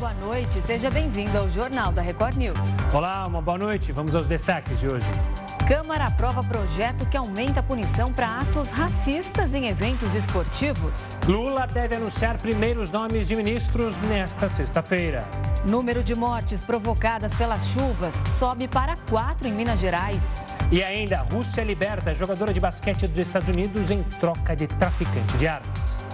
boa noite. Seja bem-vindo ao Jornal da Record News. Olá, uma boa noite. Vamos aos destaques de hoje. Câmara aprova projeto que aumenta a punição para atos racistas em eventos esportivos. Lula deve anunciar primeiros nomes de ministros nesta sexta-feira. Número de mortes provocadas pelas chuvas sobe para quatro em Minas Gerais. E ainda, Rússia liberta jogadora de basquete dos Estados Unidos em troca de traficante de armas.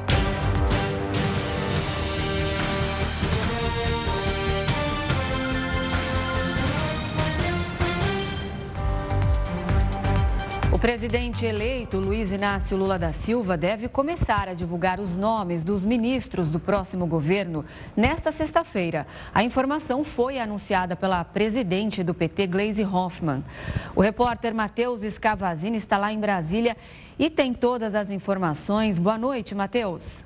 Presidente eleito, Luiz Inácio Lula da Silva, deve começar a divulgar os nomes dos ministros do próximo governo nesta sexta-feira. A informação foi anunciada pela presidente do PT, Gleisi Hoffmann. O repórter Matheus Escavazini está lá em Brasília e tem todas as informações. Boa noite, Matheus.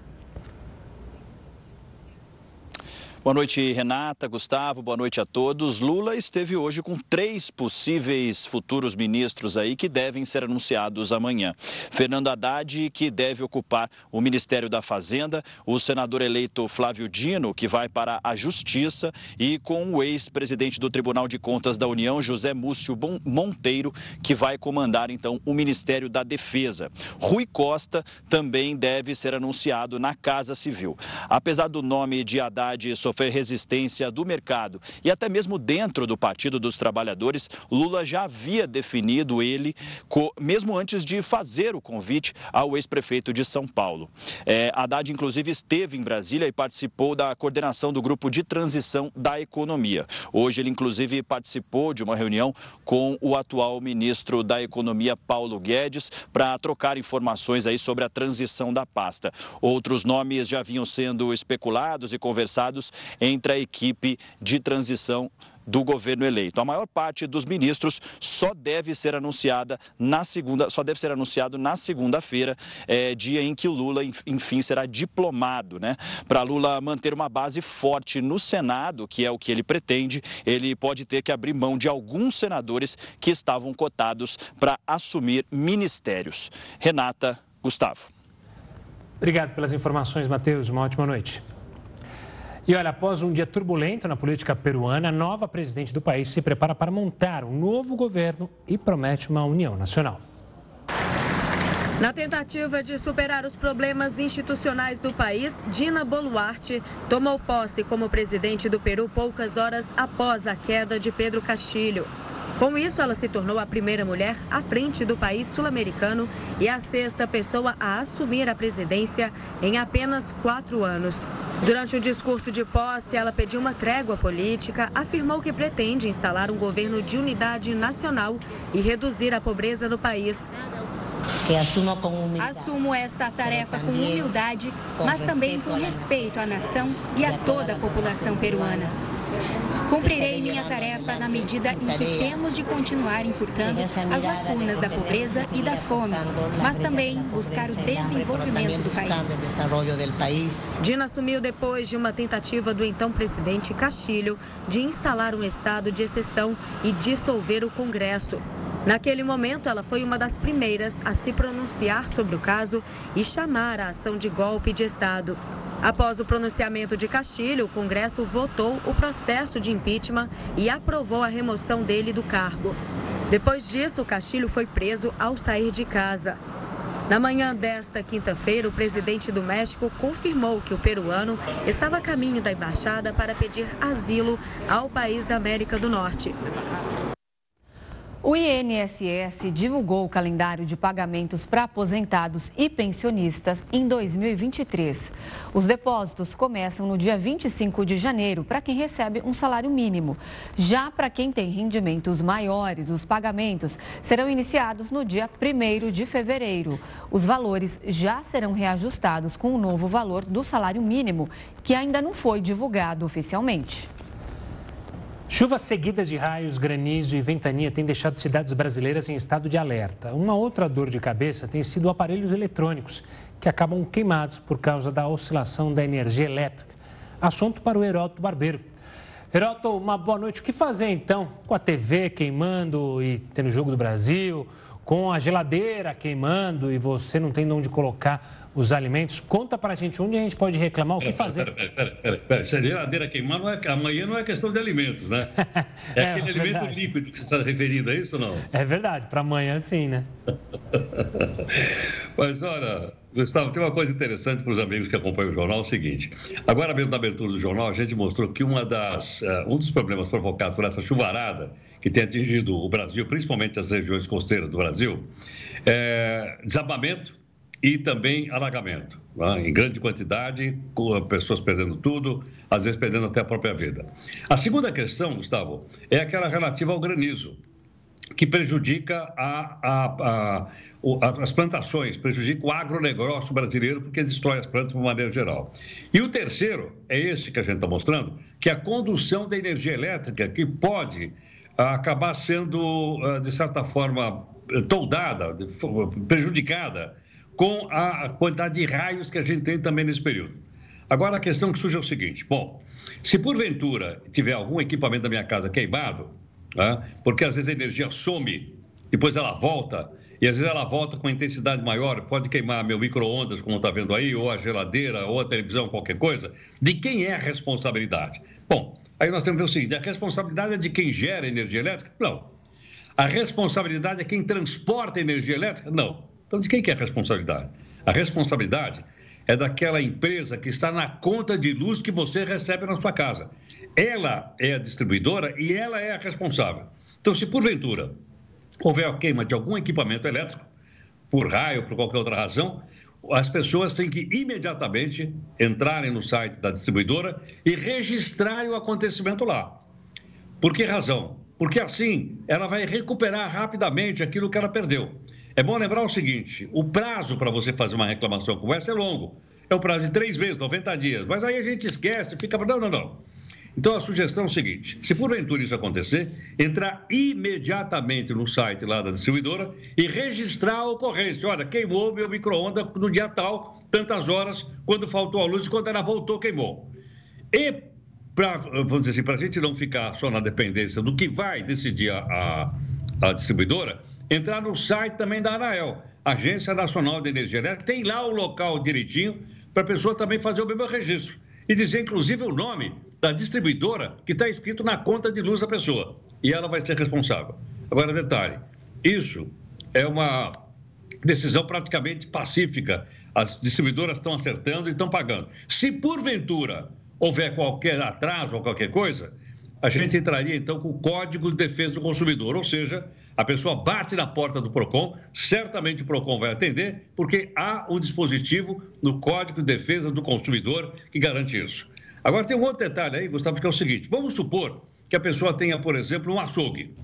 Boa noite, Renata, Gustavo, boa noite a todos. Lula esteve hoje com três possíveis futuros ministros aí que devem ser anunciados amanhã. Fernando Haddad, que deve ocupar o Ministério da Fazenda, o senador eleito Flávio Dino, que vai para a Justiça, e com o ex-presidente do Tribunal de Contas da União, José Múcio Monteiro, que vai comandar então o Ministério da Defesa. Rui Costa também deve ser anunciado na Casa Civil. Apesar do nome de Haddad sofrer resistência do mercado e até mesmo dentro do Partido dos Trabalhadores, Lula já havia definido ele, mesmo antes de fazer o convite ao ex-prefeito de São Paulo. É, Haddad, inclusive, esteve em Brasília e participou da coordenação do grupo de transição da economia. Hoje, ele, inclusive, participou de uma reunião com o atual ministro da Economia, Paulo Guedes, para trocar informações aí sobre a transição da pasta. Outros nomes já vinham sendo especulados e conversados entre a equipe de transição do governo eleito. A maior parte dos ministros só deve ser anunciada na segunda, só deve ser anunciado na segunda-feira, é, dia em que o Lula, enfim, será diplomado, né? Para Lula manter uma base forte no Senado, que é o que ele pretende, ele pode ter que abrir mão de alguns senadores que estavam cotados para assumir ministérios. Renata, Gustavo. Obrigado pelas informações, Matheus. Uma ótima noite. E olha, após um dia turbulento na política peruana, a nova presidente do país se prepara para montar um novo governo e promete uma união nacional. Na tentativa de superar os problemas institucionais do país, Dina Boluarte tomou posse como presidente do Peru poucas horas após a queda de Pedro Castilho. Com isso, ela se tornou a primeira mulher à frente do país sul-americano e a sexta pessoa a assumir a presidência em apenas quatro anos. Durante o discurso de posse, ela pediu uma trégua política, afirmou que pretende instalar um governo de unidade nacional e reduzir a pobreza no país. Assumo esta tarefa com humildade, mas também com respeito à nação e a toda a população peruana. Cumprirei minha tarefa na medida em que temos de continuar encurtando as lacunas da pobreza e da fome, mas também buscar o desenvolvimento do país. Dina assumiu depois de uma tentativa do então presidente Castilho de instalar um estado de exceção e dissolver o Congresso. Naquele momento, ela foi uma das primeiras a se pronunciar sobre o caso e chamar a ação de golpe de Estado. Após o pronunciamento de Castilho, o Congresso votou o processo de impeachment e aprovou a remoção dele do cargo. Depois disso, Castilho foi preso ao sair de casa. Na manhã desta quinta-feira, o presidente do México confirmou que o peruano estava a caminho da embaixada para pedir asilo ao país da América do Norte. O INSS divulgou o calendário de pagamentos para aposentados e pensionistas em 2023. Os depósitos começam no dia 25 de janeiro para quem recebe um salário mínimo. Já para quem tem rendimentos maiores, os pagamentos serão iniciados no dia 1 de fevereiro. Os valores já serão reajustados com o novo valor do salário mínimo, que ainda não foi divulgado oficialmente. Chuvas seguidas de raios, granizo e ventania têm deixado cidades brasileiras em estado de alerta. Uma outra dor de cabeça tem sido aparelhos eletrônicos, que acabam queimados por causa da oscilação da energia elétrica. Assunto para o Heródoto Barbeiro. Heródoto, uma boa noite. O que fazer então com a TV queimando e tendo jogo do Brasil, com a geladeira queimando e você não tem onde colocar os alimentos. Conta para a gente onde a gente pode reclamar, o que fazer. Pera, pera, pera, pera, Se a geladeira queimar, não é, amanhã não é questão de alimentos, né? É, é aquele verdade. alimento líquido que você está referindo, é isso ou não? É verdade, para amanhã sim, né? Mas olha, Gustavo, tem uma coisa interessante para os amigos que acompanham o jornal, é o seguinte. Agora mesmo na abertura do jornal, a gente mostrou que uma das, uh, um dos problemas provocados por essa chuvarada que tem atingido o Brasil, principalmente as regiões costeiras do Brasil, é desabamento e também alagamento, né? em grande quantidade, pessoas perdendo tudo, às vezes perdendo até a própria vida. A segunda questão, Gustavo, é aquela relativa ao granizo, que prejudica a, a, a, as plantações, prejudica o agronegócio brasileiro, porque destrói as plantas de uma maneira geral. E o terceiro é esse que a gente está mostrando, que é a condução da energia elétrica, que pode ah, acabar sendo, ah, de certa forma, toldada, prejudicada com a quantidade de raios que a gente tem também nesse período. Agora, a questão que surge é o seguinte: bom, se porventura tiver algum equipamento da minha casa queimado, né, porque às vezes a energia some, depois ela volta, e às vezes ela volta com intensidade maior, pode queimar meu micro-ondas, como está vendo aí, ou a geladeira, ou a televisão, qualquer coisa, de quem é a responsabilidade? Bom, aí nós temos que ver o seguinte: a responsabilidade é de quem gera energia elétrica? Não. A responsabilidade é quem transporta energia elétrica? Não. Então, de quem que é a responsabilidade? A responsabilidade é daquela empresa que está na conta de luz que você recebe na sua casa. Ela é a distribuidora e ela é a responsável. Então, se porventura houver a queima de algum equipamento elétrico, por raio, por qualquer outra razão, as pessoas têm que imediatamente entrarem no site da distribuidora e registrarem o acontecimento lá. Por que razão? Porque assim ela vai recuperar rapidamente aquilo que ela perdeu. É bom lembrar o seguinte: o prazo para você fazer uma reclamação como essa é longo. É o prazo de três meses, 90 dias. Mas aí a gente esquece, fica. Não, não, não. Então a sugestão é o seguinte: se porventura isso acontecer, entrar imediatamente no site lá da distribuidora e registrar a ocorrência. Olha, queimou meu micro-ondas no dia tal, tantas horas, quando faltou a luz e quando ela voltou, queimou. E, dizer assim, para a gente não ficar só na dependência do que vai decidir a, a, a distribuidora, entrar no site também da ANAEL, Agência Nacional de Energia Elétrica, tem lá o local direitinho para a pessoa também fazer o mesmo registro. E dizer, inclusive, o nome da distribuidora que está escrito na conta de luz da pessoa. E ela vai ser responsável. Agora, detalhe: isso é uma decisão praticamente pacífica. As distribuidoras estão acertando e estão pagando. Se porventura houver qualquer atraso ou qualquer coisa, a gente entraria então com o Código de Defesa do Consumidor, ou seja, a pessoa bate na porta do PROCON, certamente o PROCON vai atender, porque há um dispositivo no Código de Defesa do Consumidor que garante isso. Agora tem um outro detalhe aí, Gustavo, que é o seguinte: vamos supor que a pessoa tenha, por exemplo, um açougue,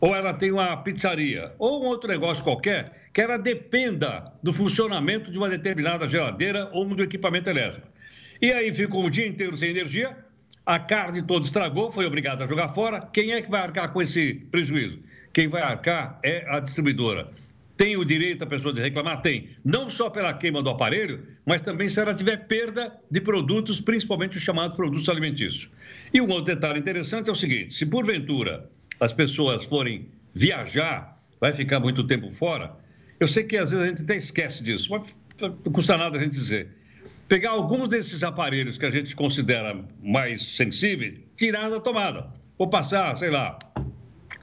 ou ela tem uma pizzaria, ou um outro negócio qualquer, que ela dependa do funcionamento de uma determinada geladeira ou do equipamento elétrico. E aí ficou o dia inteiro sem energia, a carne toda estragou, foi obrigado a jogar fora. Quem é que vai arcar com esse prejuízo? Quem vai arcar é a distribuidora. Tem o direito a pessoa de reclamar? Tem. Não só pela queima do aparelho, mas também se ela tiver perda de produtos, principalmente os chamados produtos alimentícios. E um outro detalhe interessante é o seguinte: se porventura as pessoas forem viajar, vai ficar muito tempo fora, eu sei que às vezes a gente até esquece disso, mas não custa nada a gente dizer pegar alguns desses aparelhos que a gente considera mais sensíveis, tirar da tomada. Ou passar, sei lá,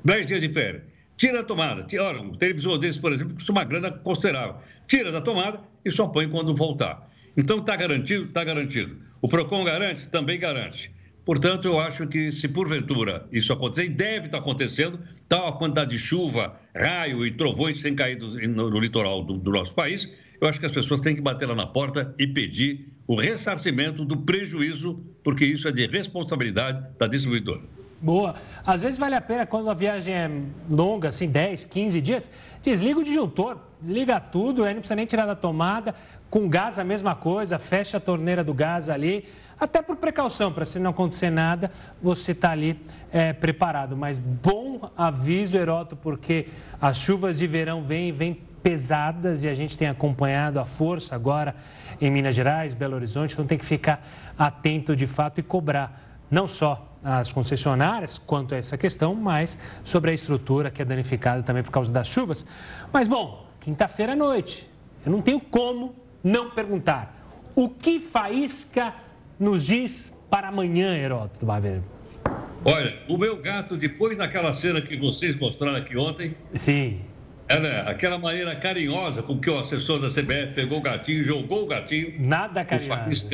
10 dias de férias. Tira a tomada. Olha, um televisor desse, por exemplo, custa uma grana considerável. Tira da tomada e só põe quando voltar. Então, está garantido? Está garantido. O PROCON garante? Também garante. Portanto, eu acho que se porventura isso acontecer, e deve estar acontecendo, tal a quantidade de chuva, raio e trovões sem cair no, no litoral do, do nosso país, eu acho que as pessoas têm que bater lá na porta e pedir o ressarcimento do prejuízo, porque isso é de responsabilidade da distribuidora. Boa. Às vezes vale a pena, quando a viagem é longa, assim, 10, 15 dias, desliga o disjuntor, desliga tudo, aí não precisa nem tirar da tomada. Com gás, a mesma coisa, fecha a torneira do gás ali, até por precaução, para se não acontecer nada, você está ali é, preparado. Mas bom aviso, Heroto, porque as chuvas de verão vêm, vêm pesadas e a gente tem acompanhado a força agora em Minas Gerais, Belo Horizonte, então tem que ficar atento de fato e cobrar não só as concessionárias quanto a essa questão, mas sobre a estrutura que é danificada também por causa das chuvas. Mas, bom, quinta-feira à noite, eu não tenho como não perguntar. O que Faísca nos diz para amanhã, Heródoto Barbeiro? Olha, o meu gato, depois daquela cena que vocês mostraram aqui ontem. Sim. Né? Aquela maneira carinhosa com que o assessor da CBF pegou o gatinho, jogou o gatinho. Nada carinhoso.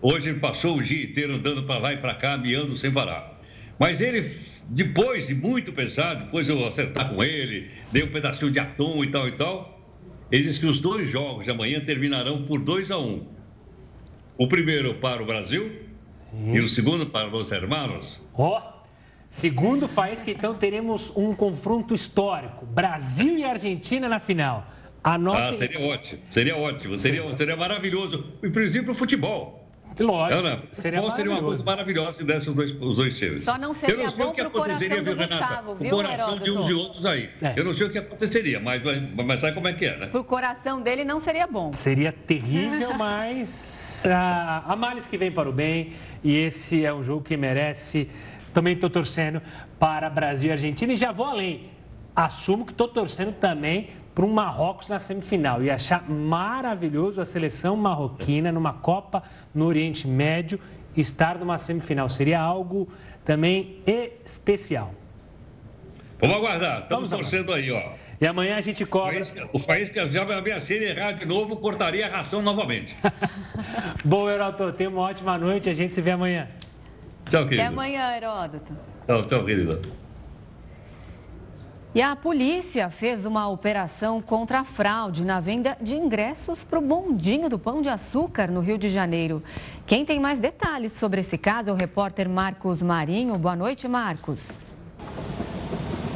Hoje ele passou o dia inteiro andando para lá e para cá, miando sem parar. Mas ele, depois de muito pensar, depois eu acertar com ele, dei um pedacinho de atum e tal e tal, ele disse que os dois jogos de amanhã terminarão por 2 a 1 um. O primeiro para o Brasil hum. e o segundo para os hermanos. Ó! Oh. Segundo Faísca, então teremos um confronto histórico: Brasil e Argentina na final. Anote... Ah, seria ótimo, seria ótimo, seria, seria maravilhoso. E princípio, o futebol. Lógico. Não. Seria, seria uma coisa maravilhosa se desse os dois, os dois times. Só não seria Eu não sei bom o que aconteceria, viu, Renata? Gustavo, viu, o coração Heródoto? de uns e outros aí. É. Eu não sei o que aconteceria, mas, mas sabe como é que é, né? Pro coração dele não seria bom. Seria terrível, mas a, a males que vem para o bem. E esse é um jogo que merece também estou torcendo para Brasil e Argentina e já vou além. Assumo que estou torcendo também para um Marrocos na semifinal e achar maravilhoso a seleção marroquina numa Copa no Oriente Médio estar numa semifinal. Seria algo também especial. Vamos aguardar, estamos Vamos torcendo aí, ó. E amanhã a gente cobra. O país que já vai ameaçar errar de novo, cortaria a ração novamente. Bom, Heraldo, tenha uma ótima noite. A gente se vê amanhã. Tchau, querido. Até amanhã, Heródoto. Tchau, tchau, querido. E a polícia fez uma operação contra a fraude na venda de ingressos para o bondinho do Pão de Açúcar no Rio de Janeiro. Quem tem mais detalhes sobre esse caso é o repórter Marcos Marinho. Boa noite, Marcos.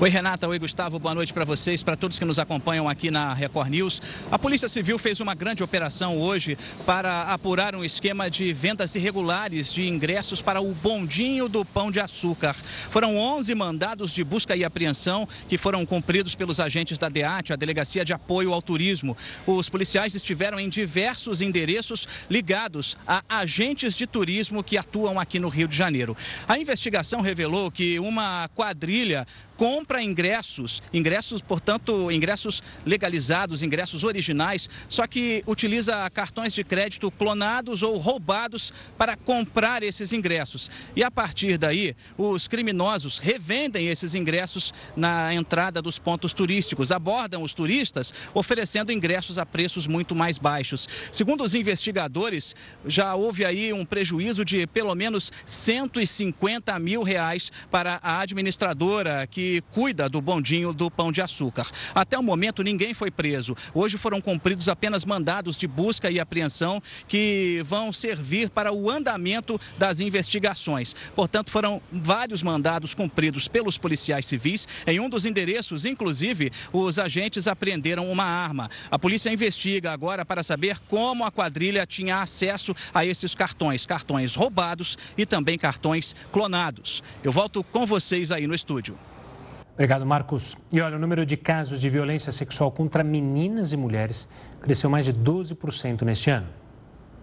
Oi, Renata. Oi, Gustavo. Boa noite para vocês, para todos que nos acompanham aqui na Record News. A Polícia Civil fez uma grande operação hoje para apurar um esquema de vendas irregulares de ingressos para o bondinho do Pão de Açúcar. Foram 11 mandados de busca e apreensão que foram cumpridos pelos agentes da DEAT, a Delegacia de Apoio ao Turismo. Os policiais estiveram em diversos endereços ligados a agentes de turismo que atuam aqui no Rio de Janeiro. A investigação revelou que uma quadrilha compra ingressos, ingressos, portanto, ingressos legalizados, ingressos originais, só que utiliza cartões de crédito clonados ou roubados para comprar esses ingressos. E a partir daí, os criminosos revendem esses ingressos na entrada dos pontos turísticos, abordam os turistas oferecendo ingressos a preços muito mais baixos. Segundo os investigadores, já houve aí um prejuízo de pelo menos 150 mil reais para a administradora que cuida do bondinho do Pão de Açúcar. Até o momento, ninguém foi preso. Hoje foram cumpridos apenas mandados de busca e apreensão que vão servir para o andamento das investigações. Portanto, foram vários mandados cumpridos pelos policiais civis. Em um dos endereços, inclusive, os agentes apreenderam uma arma. A polícia investiga agora para saber como a quadrilha tinha acesso a esses cartões, cartões roubados e também cartões clonados. Eu volto com vocês aí no estúdio. Obrigado, Marcos. E olha, o número de casos de violência sexual contra meninas e mulheres cresceu mais de 12% neste ano.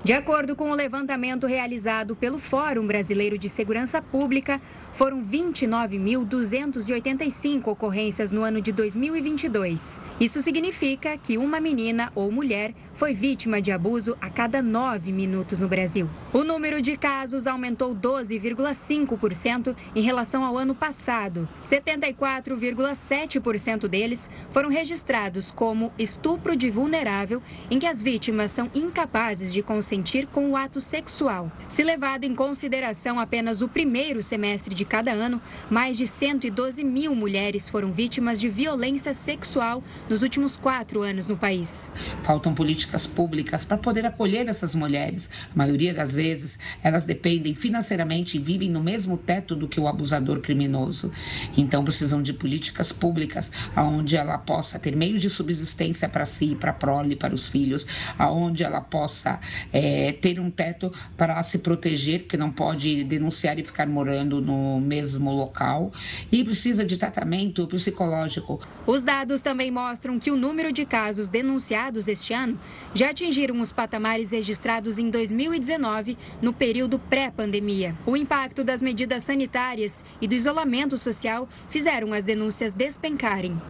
De acordo com o levantamento realizado pelo Fórum Brasileiro de Segurança Pública, foram 29.285 ocorrências no ano de 2022. Isso significa que uma menina ou mulher foi vítima de abuso a cada nove minutos no Brasil. O número de casos aumentou 12,5% em relação ao ano passado. 74,7% deles foram registrados como estupro de vulnerável, em que as vítimas são incapazes de conseguir consentir com o ato sexual. Se levado em consideração apenas o primeiro semestre de cada ano, mais de 112 mil mulheres foram vítimas de violência sexual nos últimos quatro anos no país. Faltam políticas públicas para poder acolher essas mulheres. A maioria das vezes, elas dependem financeiramente e vivem no mesmo teto do que o abusador criminoso. Então, precisam de políticas públicas onde ela possa ter meio de subsistência para si, para a prole, para os filhos, aonde ela possa é, ter um teto para se proteger, porque não pode denunciar e ficar morando no mesmo local, e precisa de tratamento psicológico. Os dados também mostram que o número de casos denunciados este ano já atingiram os patamares registrados em 2019, no período pré-pandemia. O impacto das medidas sanitárias e do isolamento social fizeram as denúncias despencarem.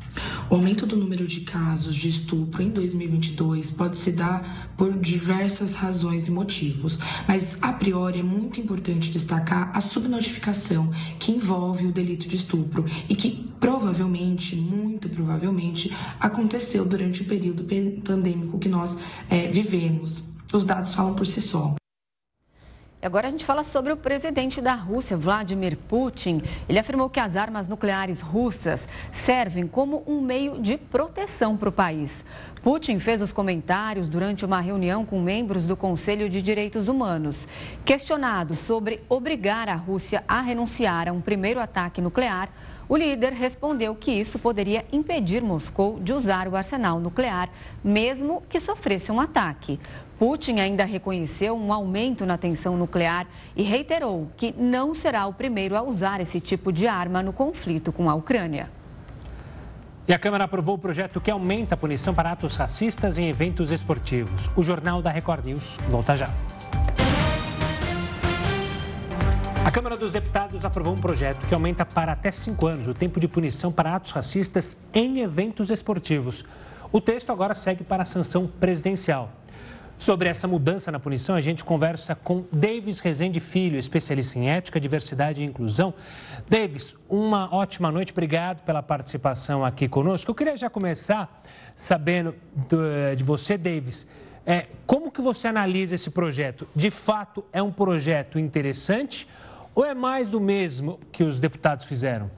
O aumento do número de casos de estupro em 2022 pode se dar por diversas razões e motivos, mas a priori é muito importante destacar a subnotificação que envolve o delito de estupro e que provavelmente, muito provavelmente, aconteceu durante o período pandêmico que nós é, vivemos. Os dados falam por si só. Agora a gente fala sobre o presidente da Rússia, Vladimir Putin. Ele afirmou que as armas nucleares russas servem como um meio de proteção para o país. Putin fez os comentários durante uma reunião com membros do Conselho de Direitos Humanos. Questionado sobre obrigar a Rússia a renunciar a um primeiro ataque nuclear, o líder respondeu que isso poderia impedir Moscou de usar o arsenal nuclear, mesmo que sofresse um ataque. Putin ainda reconheceu um aumento na tensão nuclear e reiterou que não será o primeiro a usar esse tipo de arma no conflito com a Ucrânia. E a Câmara aprovou o projeto que aumenta a punição para atos racistas em eventos esportivos. O Jornal da Record News volta já. A Câmara dos Deputados aprovou um projeto que aumenta para até cinco anos o tempo de punição para atos racistas em eventos esportivos. O texto agora segue para a sanção presidencial. Sobre essa mudança na punição, a gente conversa com Davis Rezende Filho, especialista em ética, diversidade e inclusão. Davis, uma ótima noite, obrigado pela participação aqui conosco. Eu queria já começar sabendo de você, Davis, é, como que você analisa esse projeto? De fato, é um projeto interessante ou é mais do mesmo que os deputados fizeram?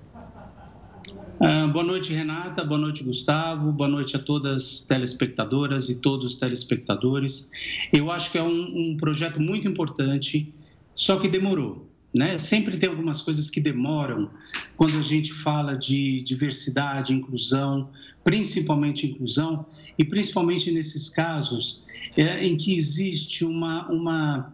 Uh, boa noite, Renata. Boa noite, Gustavo. Boa noite a todas as telespectadoras e todos os telespectadores. Eu acho que é um, um projeto muito importante, só que demorou. Né? Sempre tem algumas coisas que demoram quando a gente fala de diversidade, inclusão, principalmente inclusão, e principalmente nesses casos é, em que existe uma, uma,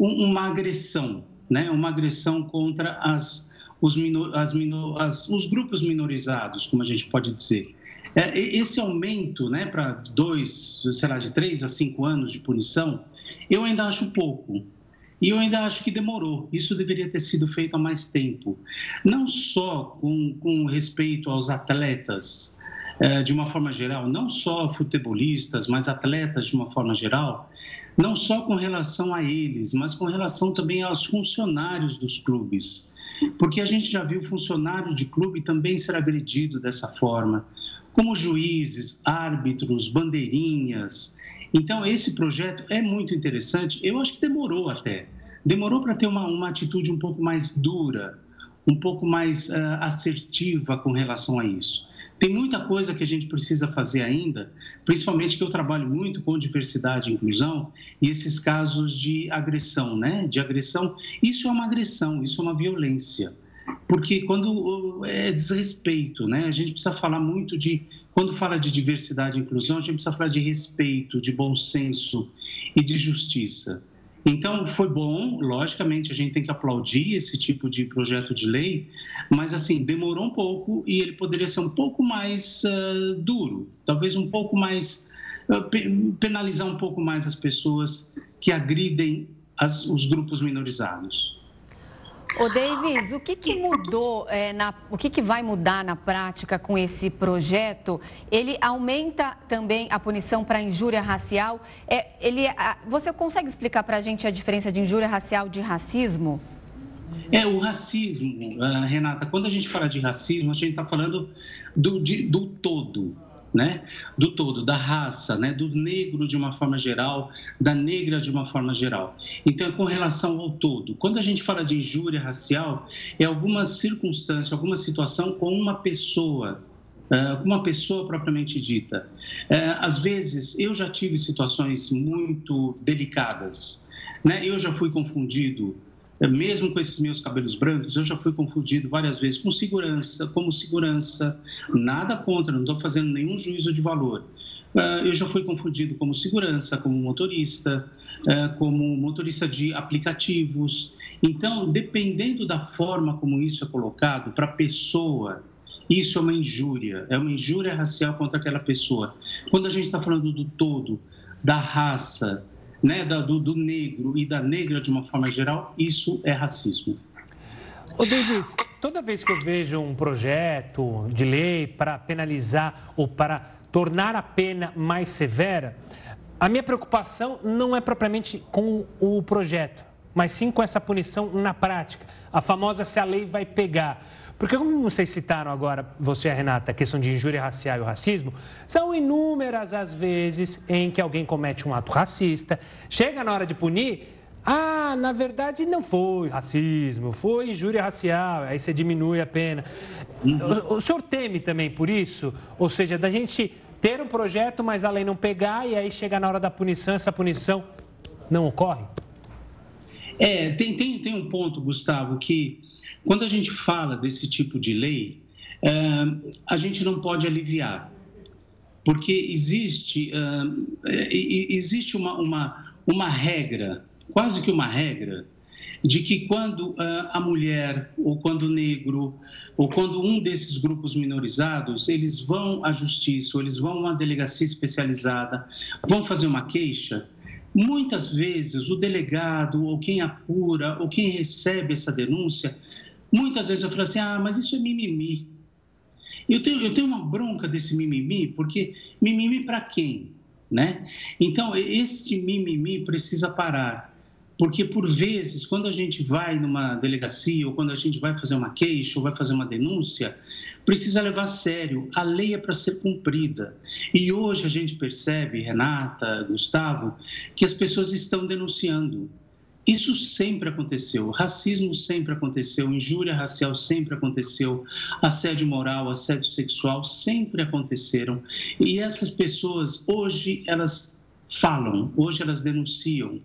uma agressão né, uma agressão contra as, os, minor, as, minor, as, os grupos minorizados, como a gente pode dizer. É, esse aumento né, para dois, sei lá, de três a cinco anos de punição, eu ainda acho pouco. E eu ainda acho que demorou. Isso deveria ter sido feito há mais tempo. Não só com, com respeito aos atletas, é, de uma forma geral, não só futebolistas, mas atletas de uma forma geral, não só com relação a eles, mas com relação também aos funcionários dos clubes. Porque a gente já viu funcionário de clube também ser agredido dessa forma, como juízes, árbitros, bandeirinhas. Então, esse projeto é muito interessante. Eu acho que demorou até. Demorou para ter uma, uma atitude um pouco mais dura, um pouco mais uh, assertiva com relação a isso. Tem muita coisa que a gente precisa fazer ainda, principalmente que eu trabalho muito com diversidade e inclusão e esses casos de agressão, né? De agressão, isso é uma agressão, isso é uma violência. Porque quando é desrespeito, né? A gente precisa falar muito de quando fala de diversidade e inclusão, a gente precisa falar de respeito, de bom senso e de justiça. Então, foi bom, logicamente, a gente tem que aplaudir esse tipo de projeto de lei, mas, assim, demorou um pouco e ele poderia ser um pouco mais uh, duro, talvez um pouco mais. Uh, penalizar um pouco mais as pessoas que agridem as, os grupos minorizados. Ô Davis, o que, que mudou, é, na, o que, que vai mudar na prática com esse projeto? Ele aumenta também a punição para injúria racial. É, ele, a, você consegue explicar para a gente a diferença de injúria racial de racismo? É, o racismo, uh, Renata, quando a gente fala de racismo, a gente está falando do, de, do todo né, do todo, da raça, né, do negro de uma forma geral, da negra de uma forma geral. Então, com relação ao todo, quando a gente fala de injúria racial, é alguma circunstância, alguma situação com uma pessoa, Uh, uma pessoa propriamente dita. Uh, às vezes, eu já tive situações muito delicadas. Né? Eu já fui confundido é, mesmo com esses meus cabelos brancos, eu já fui confundido várias vezes com segurança, como segurança, nada contra, não estou fazendo nenhum juízo de valor. eu já fui confundido como segurança, como motorista, como motorista de aplicativos. Então, dependendo da forma como isso é colocado para a pessoa, isso é uma injúria, é uma injúria racial contra aquela pessoa. Quando a gente está falando do todo, da raça, né, do, do negro e da negra de uma forma geral, isso é racismo. Ô Davis, toda vez que eu vejo um projeto de lei para penalizar ou para tornar a pena mais severa, a minha preocupação não é propriamente com o projeto, mas sim com essa punição na prática, a famosa se a lei vai pegar. Porque, como vocês citaram agora, você e a Renata, a questão de injúria racial e o racismo, são inúmeras as vezes em que alguém comete um ato racista, chega na hora de punir, ah, na verdade não foi racismo, foi injúria racial, aí você diminui a pena. O, o senhor teme também por isso? Ou seja, da gente ter um projeto, mas a lei não pegar e aí chega na hora da punição, essa punição não ocorre? É, tem, tem, tem um ponto, Gustavo, que quando a gente fala desse tipo de lei, é, a gente não pode aliviar, porque existe, é, existe uma, uma, uma regra, quase que uma regra, de que quando é, a mulher, ou quando o negro, ou quando um desses grupos minorizados, eles vão à justiça, ou eles vão a uma delegacia especializada, vão fazer uma queixa, muitas vezes o delegado, ou quem apura, ou quem recebe essa denúncia, Muitas vezes eu falo assim, ah, mas isso é mimimi. Eu tenho, eu tenho uma bronca desse mimimi, porque mimimi para quem? Né? Então, esse mimimi precisa parar. Porque, por vezes, quando a gente vai numa delegacia, ou quando a gente vai fazer uma queixa, ou vai fazer uma denúncia, precisa levar a sério. A lei é para ser cumprida. E hoje a gente percebe, Renata, Gustavo, que as pessoas estão denunciando. Isso sempre aconteceu, racismo sempre aconteceu, injúria racial sempre aconteceu, assédio moral, assédio sexual sempre aconteceram. E essas pessoas hoje elas falam, hoje elas denunciam,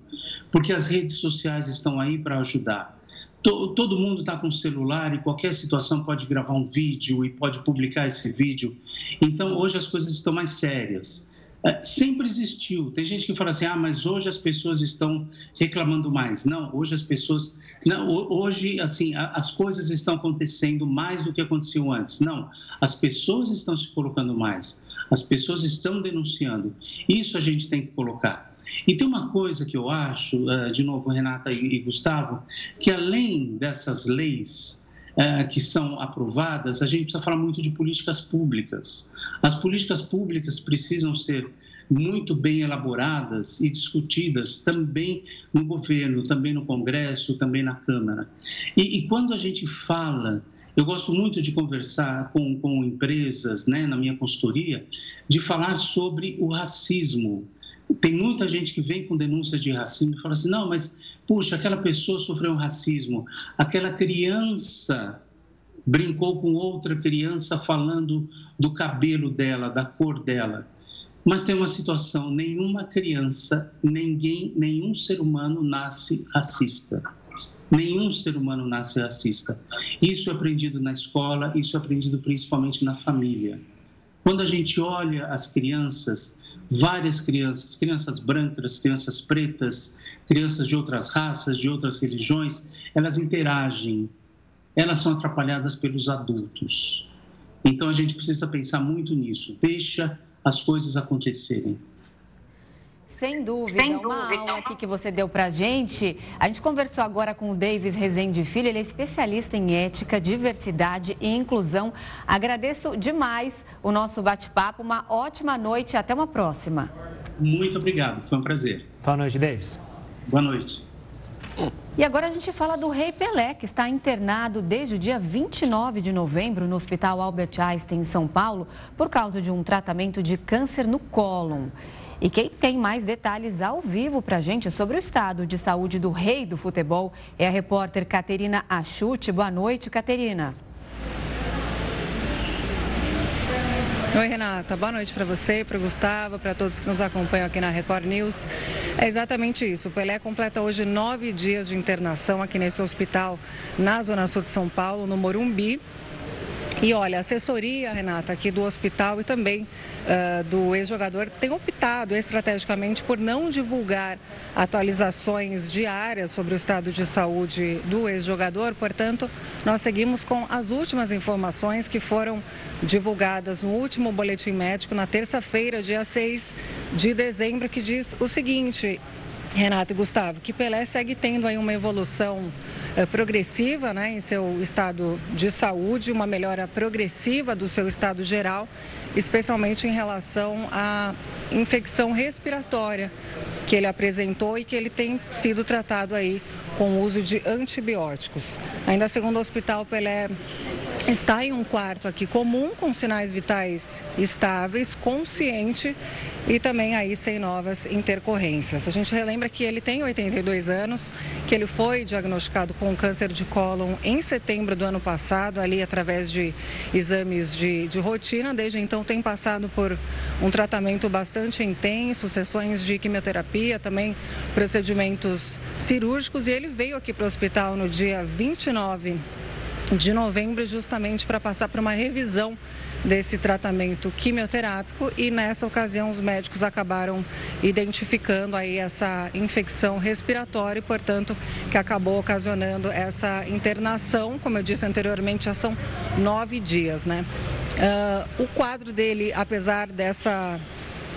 porque as redes sociais estão aí para ajudar. Todo mundo está com celular e qualquer situação pode gravar um vídeo e pode publicar esse vídeo. Então hoje as coisas estão mais sérias. É, sempre existiu. Tem gente que fala assim, ah, mas hoje as pessoas estão reclamando mais. Não, hoje as pessoas, não, hoje assim as coisas estão acontecendo mais do que aconteceu antes. Não, as pessoas estão se colocando mais. As pessoas estão denunciando. Isso a gente tem que colocar. E tem uma coisa que eu acho, é, de novo, Renata e Gustavo, que além dessas leis é, que são aprovadas, a gente precisa falar muito de políticas públicas. As políticas públicas precisam ser muito bem elaboradas e discutidas também no governo, também no Congresso, também na Câmara. E, e quando a gente fala, eu gosto muito de conversar com, com empresas, né, na minha consultoria, de falar sobre o racismo. Tem muita gente que vem com denúncias de racismo e fala assim: não, mas puxa, aquela pessoa sofreu um racismo, aquela criança brincou com outra criança falando do cabelo dela, da cor dela. Mas tem uma situação, nenhuma criança, ninguém, nenhum ser humano nasce racista. Nenhum ser humano nasce racista. Isso é aprendido na escola, isso é aprendido principalmente na família. Quando a gente olha as crianças, várias crianças, crianças brancas, crianças pretas, crianças de outras raças, de outras religiões, elas interagem, elas são atrapalhadas pelos adultos. Então a gente precisa pensar muito nisso. Deixa as coisas acontecerem. Sem dúvida, Sem uma dúvida. aula aqui que você deu para a gente. A gente conversou agora com o Davis Rezende Filho, ele é especialista em ética, diversidade e inclusão. Agradeço demais o nosso bate-papo, uma ótima noite e até uma próxima. Muito obrigado, foi um prazer. Boa noite, Davis. Boa noite. E agora a gente fala do Rei Pelé, que está internado desde o dia 29 de novembro no Hospital Albert Einstein, em São Paulo, por causa de um tratamento de câncer no cólon. E quem tem mais detalhes ao vivo para a gente sobre o estado de saúde do rei do futebol é a repórter Caterina Achute. Boa noite, Caterina. Oi, Renata. Boa noite para você, para o Gustavo, para todos que nos acompanham aqui na Record News. É exatamente isso. O Pelé completa hoje nove dias de internação aqui nesse hospital na Zona Sul de São Paulo, no Morumbi. E olha, a assessoria, Renata, aqui do hospital e também uh, do ex-jogador tem optado estrategicamente por não divulgar atualizações diárias sobre o estado de saúde do ex-jogador. Portanto, nós seguimos com as últimas informações que foram divulgadas no último boletim médico na terça-feira, dia 6 de dezembro, que diz o seguinte: Renato e Gustavo, que Pelé segue tendo aí uma evolução eh, progressiva né, em seu estado de saúde, uma melhora progressiva do seu estado geral, especialmente em relação à infecção respiratória que ele apresentou e que ele tem sido tratado aí com o uso de antibióticos. Ainda segundo o Hospital Pelé está em um quarto aqui comum, com sinais vitais estáveis, consciente e também aí sem novas intercorrências. A gente relembra que ele tem 82 anos, que ele foi diagnosticado com câncer de cólon em setembro do ano passado, ali através de exames de, de rotina. Desde então tem passado por um tratamento bastante intenso, sessões de quimioterapia, também procedimentos cirúrgicos e ele veio aqui para o hospital no dia 29 de novembro, justamente para passar por uma revisão desse tratamento quimioterápico e nessa ocasião os médicos acabaram identificando aí essa infecção respiratória e, portanto, que acabou ocasionando essa internação, como eu disse anteriormente, já são nove dias, né? Uh, o quadro dele, apesar dessa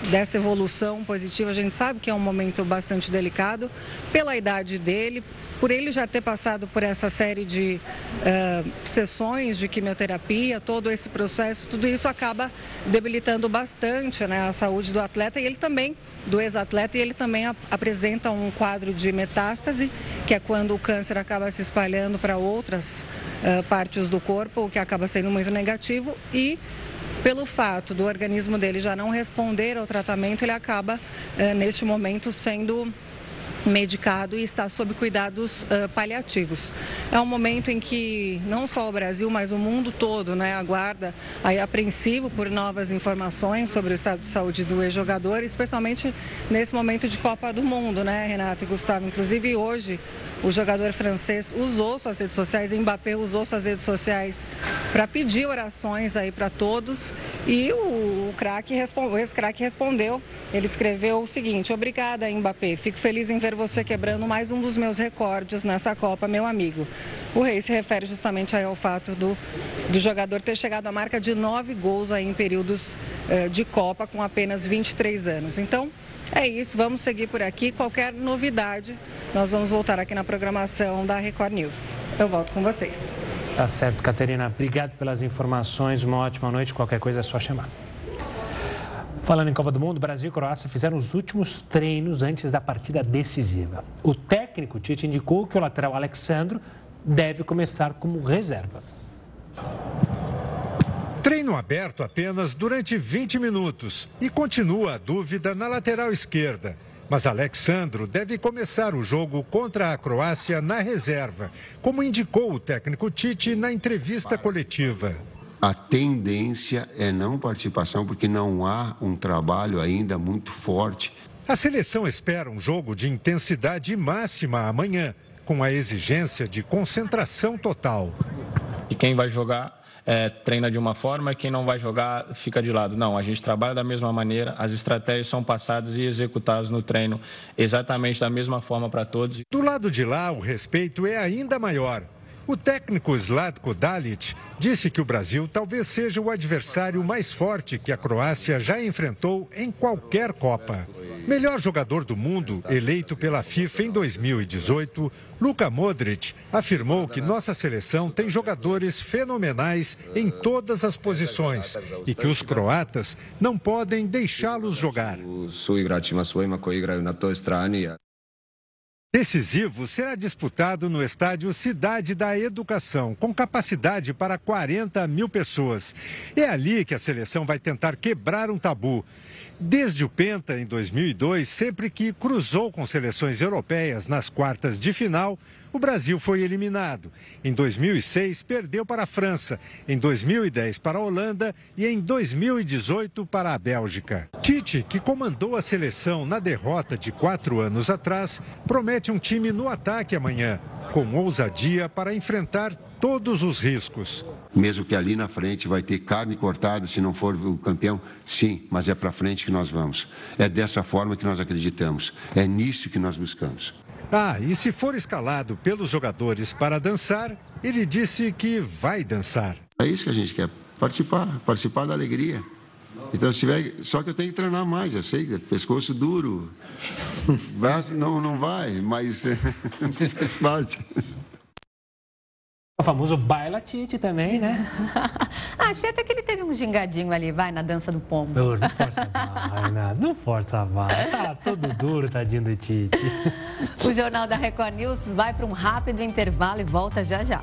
dessa evolução positiva, a gente sabe que é um momento bastante delicado pela idade dele, por ele já ter passado por essa série de uh, sessões de quimioterapia, todo esse processo, tudo isso acaba debilitando bastante né, a saúde do atleta e ele também, do ex-atleta, e ele também ap apresenta um quadro de metástase, que é quando o câncer acaba se espalhando para outras uh, partes do corpo, o que acaba sendo muito negativo e pelo fato do organismo dele já não responder ao tratamento, ele acaba, uh, neste momento, sendo medicado e está sob cuidados uh, paliativos. É um momento em que não só o Brasil, mas o mundo todo né, aguarda aí apreensivo por novas informações sobre o estado de saúde do ex-jogador, especialmente nesse momento de Copa do Mundo, né, Renato e Gustavo? Inclusive hoje o jogador francês usou suas redes sociais, Mbappé usou suas redes sociais para pedir orações aí para todos e o, o craque ex-craque respondeu. Ele escreveu o seguinte: Obrigada, Mbappé. Fico feliz em ver você quebrando mais um dos meus recordes nessa Copa, meu amigo. O rei se refere justamente ao fato do, do jogador ter chegado à marca de nove gols aí em períodos eh, de Copa com apenas 23 anos. Então, é isso, vamos seguir por aqui. Qualquer novidade, nós vamos voltar aqui na programação da Record News. Eu volto com vocês. Tá certo, Caterina. Obrigado pelas informações. Uma ótima noite. Qualquer coisa é só chamar. Falando em Copa do Mundo, Brasil e Croácia fizeram os últimos treinos antes da partida decisiva. O técnico Tite indicou que o lateral Alexandro deve começar como reserva. Treino aberto apenas durante 20 minutos e continua a dúvida na lateral esquerda. Mas Alexandro deve começar o jogo contra a Croácia na reserva, como indicou o técnico Tite na entrevista coletiva. A tendência é não participação, porque não há um trabalho ainda muito forte. A seleção espera um jogo de intensidade máxima amanhã, com a exigência de concentração total. E quem vai jogar é, treina de uma forma e quem não vai jogar fica de lado. Não, a gente trabalha da mesma maneira, as estratégias são passadas e executadas no treino exatamente da mesma forma para todos. Do lado de lá, o respeito é ainda maior. O técnico Zlatko Dalic disse que o Brasil talvez seja o adversário mais forte que a Croácia já enfrentou em qualquer Copa. Melhor jogador do mundo, eleito pela FIFA em 2018, Luka Modric afirmou que nossa seleção tem jogadores fenomenais em todas as posições e que os croatas não podem deixá-los jogar. Decisivo será disputado no estádio Cidade da Educação, com capacidade para 40 mil pessoas. É ali que a seleção vai tentar quebrar um tabu. Desde o Penta, em 2002, sempre que cruzou com seleções europeias nas quartas de final, o Brasil foi eliminado. Em 2006, perdeu para a França, em 2010 para a Holanda e em 2018 para a Bélgica. Tite, que comandou a seleção na derrota de quatro anos atrás, promete um time no ataque amanhã, com ousadia para enfrentar todos os riscos. Mesmo que ali na frente vai ter carne cortada se não for o campeão, sim, mas é para frente que nós vamos. É dessa forma que nós acreditamos. É nisso que nós buscamos. Ah, e se for escalado pelos jogadores para dançar, ele disse que vai dançar. É isso que a gente quer, participar, participar da alegria. Então, se tiver, só que eu tenho que treinar mais, eu sei, pescoço duro, braço não, não vai, mas faz parte. O famoso baila Tite também, né? Ah, achei até que ele teve um gingadinho ali, vai, na dança do pombo. Não, não força a Renato. Não força a barra. Tá todo duro, tadinho do Tite. O Jornal da Record News vai para um rápido intervalo e volta já já.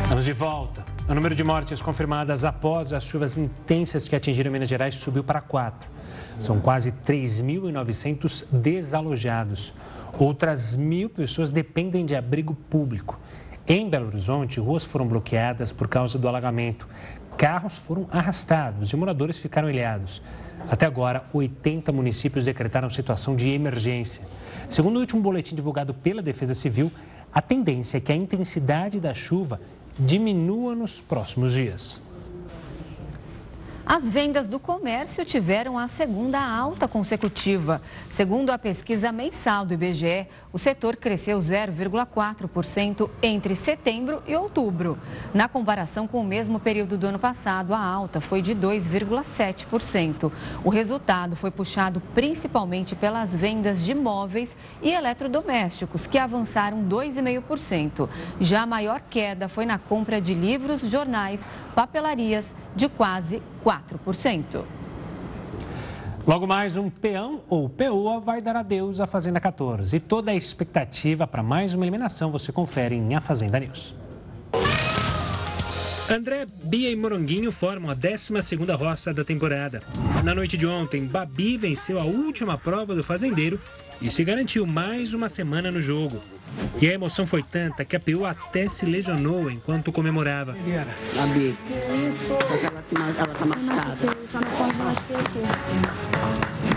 Estamos de volta. O número de mortes confirmadas após as chuvas intensas que atingiram Minas Gerais subiu para quatro. São quase 3.900 desalojados. Outras mil pessoas dependem de abrigo público. Em Belo Horizonte, ruas foram bloqueadas por causa do alagamento. Carros foram arrastados e moradores ficaram ilhados. Até agora, 80 municípios decretaram situação de emergência. Segundo o último boletim divulgado pela Defesa Civil, a tendência é que a intensidade da chuva diminua nos próximos dias. As vendas do comércio tiveram a segunda alta consecutiva. Segundo a pesquisa mensal do IBGE, o setor cresceu 0,4% entre setembro e outubro. Na comparação com o mesmo período do ano passado, a alta foi de 2,7%. O resultado foi puxado principalmente pelas vendas de móveis e eletrodomésticos, que avançaram 2,5%. Já a maior queda foi na compra de livros, jornais, papelarias de quase 4%. Logo mais, um peão ou peoa vai dar adeus à Fazenda 14. E toda a expectativa para mais uma eliminação você confere em A Fazenda News. André, Bia e Moronguinho formam a 12ª roça da temporada. Na noite de ontem, Babi venceu a última prova do fazendeiro e se garantiu mais uma semana no jogo. E a emoção foi tanta que a PU até se lesionou enquanto comemorava. Babi, ela, tá machucada.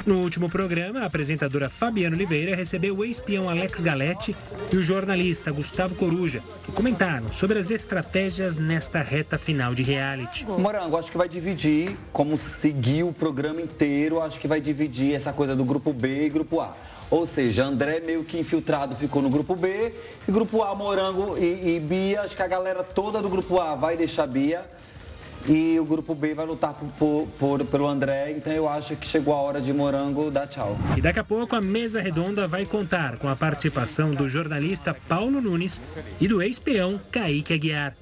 No último programa, a apresentadora Fabiana Oliveira recebeu o ex-peão Alex Galete e o jornalista Gustavo Coruja, que comentaram sobre as estratégias nesta reta final de reality. Morango, acho que vai dividir, como seguir o programa inteiro, acho que vai dividir essa coisa do grupo B e grupo A. Ou seja, André meio que infiltrado ficou no grupo B e grupo A, Morango e, e Bia, acho que a galera toda do grupo A vai deixar Bia e o grupo B vai lutar por, por, pelo André, então eu acho que chegou a hora de Morango dar tchau. E daqui a pouco a mesa redonda vai contar com a participação do jornalista Paulo Nunes e do ex-peão Kaique Aguiar.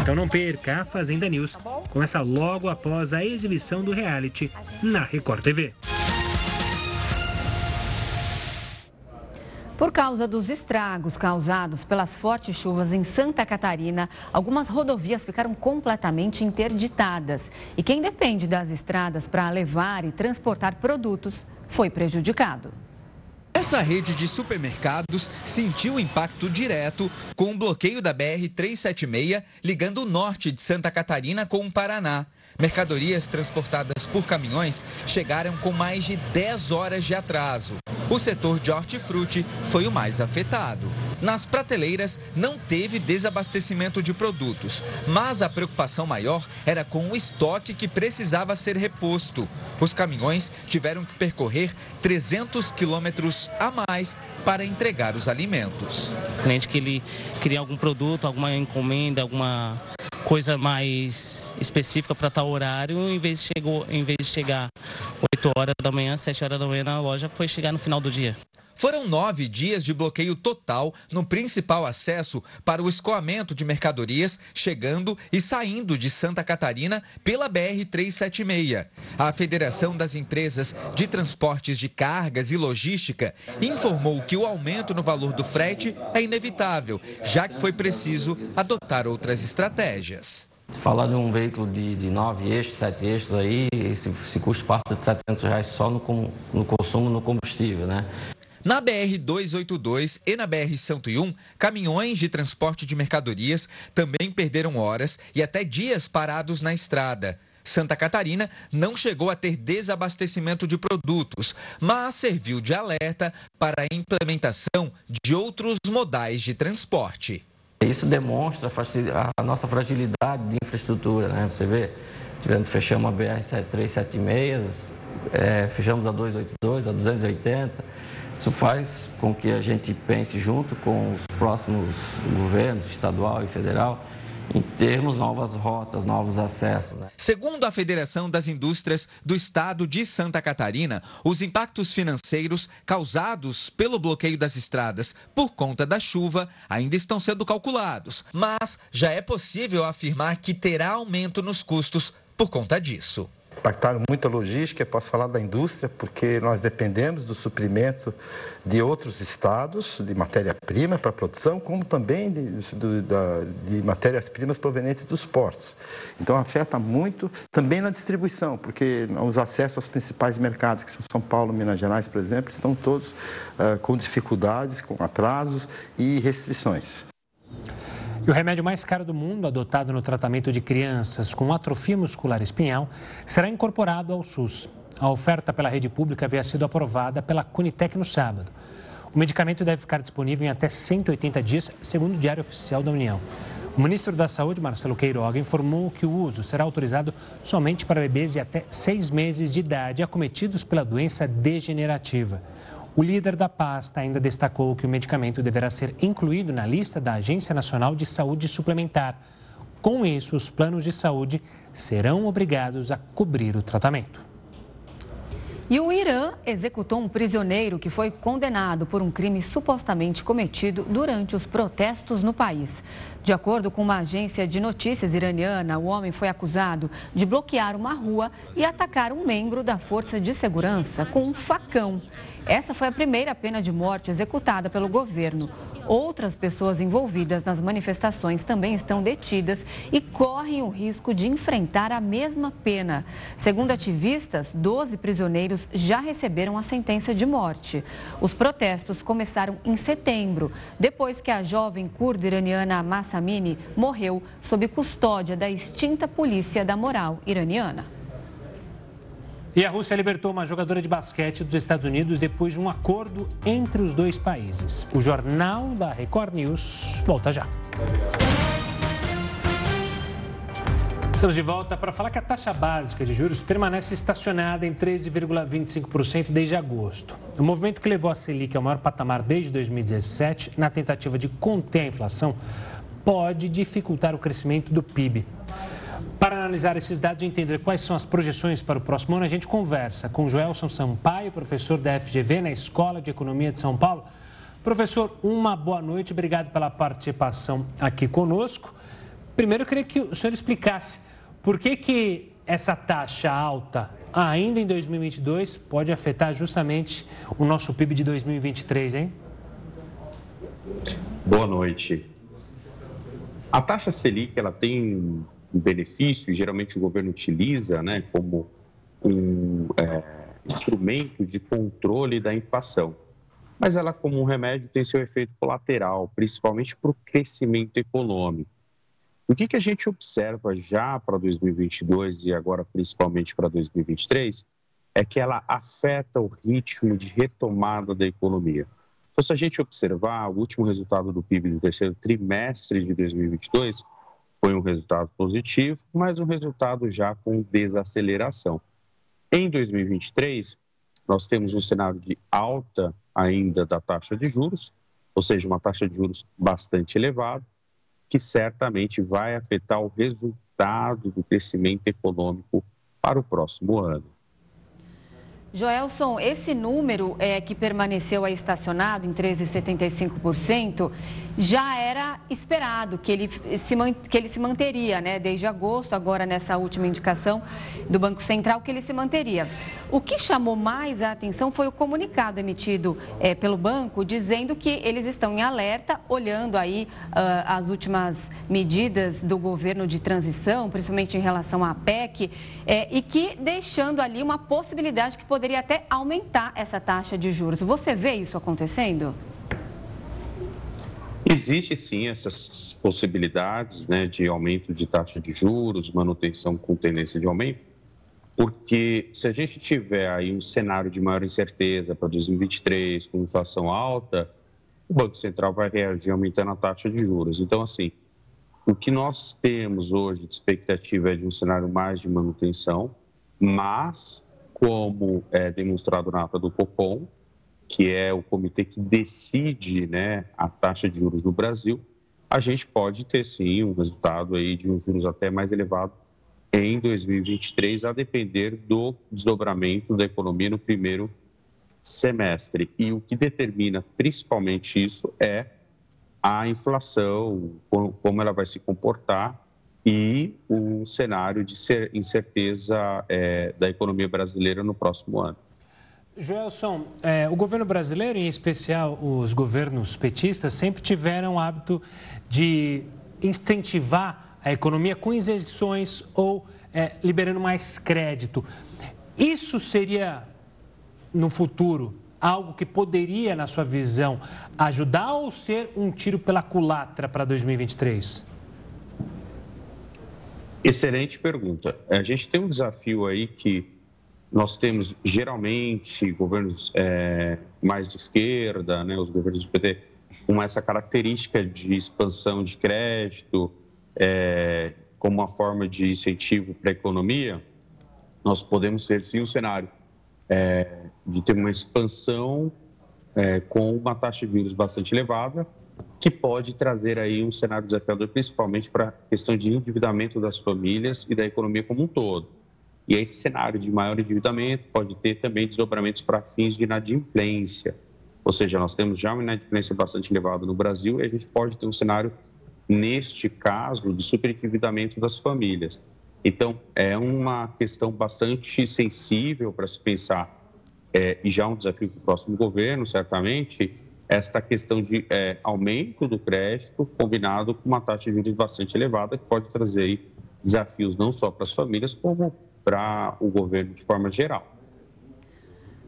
Então não perca, a Fazenda News começa logo após a exibição do reality na Record TV. Por causa dos estragos causados pelas fortes chuvas em Santa Catarina, algumas rodovias ficaram completamente interditadas. E quem depende das estradas para levar e transportar produtos foi prejudicado. Essa rede de supermercados sentiu impacto direto com o bloqueio da BR-376 ligando o norte de Santa Catarina com o Paraná. Mercadorias transportadas por caminhões chegaram com mais de 10 horas de atraso. O setor de hortifruti foi o mais afetado. Nas prateleiras não teve desabastecimento de produtos, mas a preocupação maior era com o estoque que precisava ser reposto. Os caminhões tiveram que percorrer 300 quilômetros a mais para entregar os alimentos. O cliente que ele queria algum produto, alguma encomenda, alguma coisa mais específica para tal horário, em vez, de chegou, em vez de chegar 8 horas da manhã, 7 horas da manhã na loja, foi chegar no final do dia. Foram nove dias de bloqueio total no principal acesso para o escoamento de mercadorias chegando e saindo de Santa Catarina pela BR-376. A Federação das Empresas de Transportes de Cargas e Logística informou que o aumento no valor do frete é inevitável, já que foi preciso adotar outras estratégias. Se falar de um veículo de, de nove eixos, sete eixos aí, esse, esse custo passa de 700 reais só no, no consumo no combustível, né? Na BR-282 e na BR-101, caminhões de transporte de mercadorias também perderam horas e até dias parados na estrada. Santa Catarina não chegou a ter desabastecimento de produtos, mas serviu de alerta para a implementação de outros modais de transporte. Isso demonstra a nossa fragilidade de infraestrutura, né? Você vê, fechamos a BR-376, é, fechamos a 282, a 280. Isso faz com que a gente pense junto com os próximos governos, estadual e federal, em termos novas rotas, novos acessos. Né? Segundo a Federação das Indústrias do Estado de Santa Catarina, os impactos financeiros causados pelo bloqueio das estradas por conta da chuva ainda estão sendo calculados, mas já é possível afirmar que terá aumento nos custos por conta disso impactaram muito a logística, posso falar da indústria, porque nós dependemos do suprimento de outros estados de matéria-prima para produção, como também de, de, de matérias-primas provenientes dos portos. Então, afeta muito também na distribuição, porque os acessos aos principais mercados, que são São Paulo, Minas Gerais, por exemplo, estão todos uh, com dificuldades, com atrasos e restrições. E o remédio mais caro do mundo, adotado no tratamento de crianças com atrofia muscular espinhal, será incorporado ao SUS. A oferta pela rede pública havia sido aprovada pela Cunitec no sábado. O medicamento deve ficar disponível em até 180 dias, segundo o Diário Oficial da União. O ministro da Saúde, Marcelo Queiroga, informou que o uso será autorizado somente para bebês de até seis meses de idade acometidos pela doença degenerativa. O líder da pasta ainda destacou que o medicamento deverá ser incluído na lista da Agência Nacional de Saúde Suplementar. Com isso, os planos de saúde serão obrigados a cobrir o tratamento. E o Irã executou um prisioneiro que foi condenado por um crime supostamente cometido durante os protestos no país. De acordo com uma agência de notícias iraniana, o homem foi acusado de bloquear uma rua e atacar um membro da força de segurança com um facão. Essa foi a primeira pena de morte executada pelo governo. Outras pessoas envolvidas nas manifestações também estão detidas e correm o risco de enfrentar a mesma pena. Segundo ativistas, 12 prisioneiros já receberam a sentença de morte. Os protestos começaram em setembro, depois que a jovem curda iraniana Massa Amini morreu sob custódia da extinta polícia da moral iraniana. E a Rússia libertou uma jogadora de basquete dos Estados Unidos depois de um acordo entre os dois países. O jornal da Record News volta já. Estamos de volta para falar que a taxa básica de juros permanece estacionada em 13,25% desde agosto. O movimento que levou a Selic ao maior patamar desde 2017, na tentativa de conter a inflação, pode dificultar o crescimento do PIB. Para analisar esses dados e entender quais são as projeções para o próximo ano, a gente conversa com Joelson Sampaio, professor da FGV na Escola de Economia de São Paulo. Professor, uma boa noite, obrigado pela participação aqui conosco. Primeiro, eu queria que o senhor explicasse por que, que essa taxa alta, ainda em 2022, pode afetar justamente o nosso PIB de 2023, hein? Boa noite. A taxa Selic ela tem benefício, geralmente o governo utiliza né, como um é, instrumento de controle da inflação. Mas ela, como um remédio, tem seu efeito colateral, principalmente para o crescimento econômico. O que, que a gente observa já para 2022 e agora principalmente para 2023 é que ela afeta o ritmo de retomada da economia. Então, se a gente observar o último resultado do PIB do terceiro trimestre de 2022, foi um resultado positivo, mas um resultado já com desaceleração. Em 2023, nós temos um cenário de alta ainda da taxa de juros, ou seja, uma taxa de juros bastante elevada, que certamente vai afetar o resultado do crescimento econômico para o próximo ano. Joelson, esse número é, que permaneceu aí estacionado em 13,75% já era esperado que ele se, que ele se manteria, né? Desde agosto, agora nessa última indicação do Banco Central, que ele se manteria. O que chamou mais a atenção foi o comunicado emitido é, pelo banco, dizendo que eles estão em alerta, olhando aí uh, as últimas medidas do governo de transição, principalmente em relação à PEC, é, e que deixando ali uma possibilidade que poderia até aumentar essa taxa de juros. Você vê isso acontecendo? Existe sim essas possibilidades né, de aumento de taxa de juros, manutenção com tendência de aumento, porque se a gente tiver aí um cenário de maior incerteza para 2023, com inflação alta, o Banco Central vai reagir aumentando a taxa de juros. Então, assim, o que nós temos hoje de expectativa é de um cenário mais de manutenção, mas, como é demonstrado na ata do Copom, que é o comitê que decide né, a taxa de juros no Brasil, a gente pode ter sim um resultado aí de um juros até mais elevado em 2023, a depender do desdobramento da economia no primeiro semestre. E o que determina principalmente isso é a inflação, como ela vai se comportar e o cenário de incerteza é, da economia brasileira no próximo ano. Joelson, é, o governo brasileiro, em especial os governos petistas, sempre tiveram o hábito de incentivar a economia com isenções ou é, liberando mais crédito. Isso seria, no futuro, algo que poderia, na sua visão, ajudar ou ser um tiro pela culatra para 2023? Excelente pergunta. A gente tem um desafio aí que nós temos geralmente governos é, mais de esquerda, né, os governos do PT, com essa característica de expansão de crédito é, como uma forma de incentivo para a economia, nós podemos ter sim um cenário é, de ter uma expansão é, com uma taxa de juros bastante elevada, que pode trazer aí um cenário desafiador, principalmente para a questão de endividamento das famílias e da economia como um todo. E esse cenário de maior endividamento pode ter também desdobramentos para fins de inadimplência. Ou seja, nós temos já uma inadimplência bastante elevada no Brasil e a gente pode ter um cenário, neste caso, de superendividamento das famílias. Então, é uma questão bastante sensível para se pensar, é, e já um desafio para o próximo governo, certamente, esta questão de é, aumento do crédito combinado com uma taxa de juros bastante elevada, que pode trazer aí, desafios não só para as famílias, como para o governo de forma geral.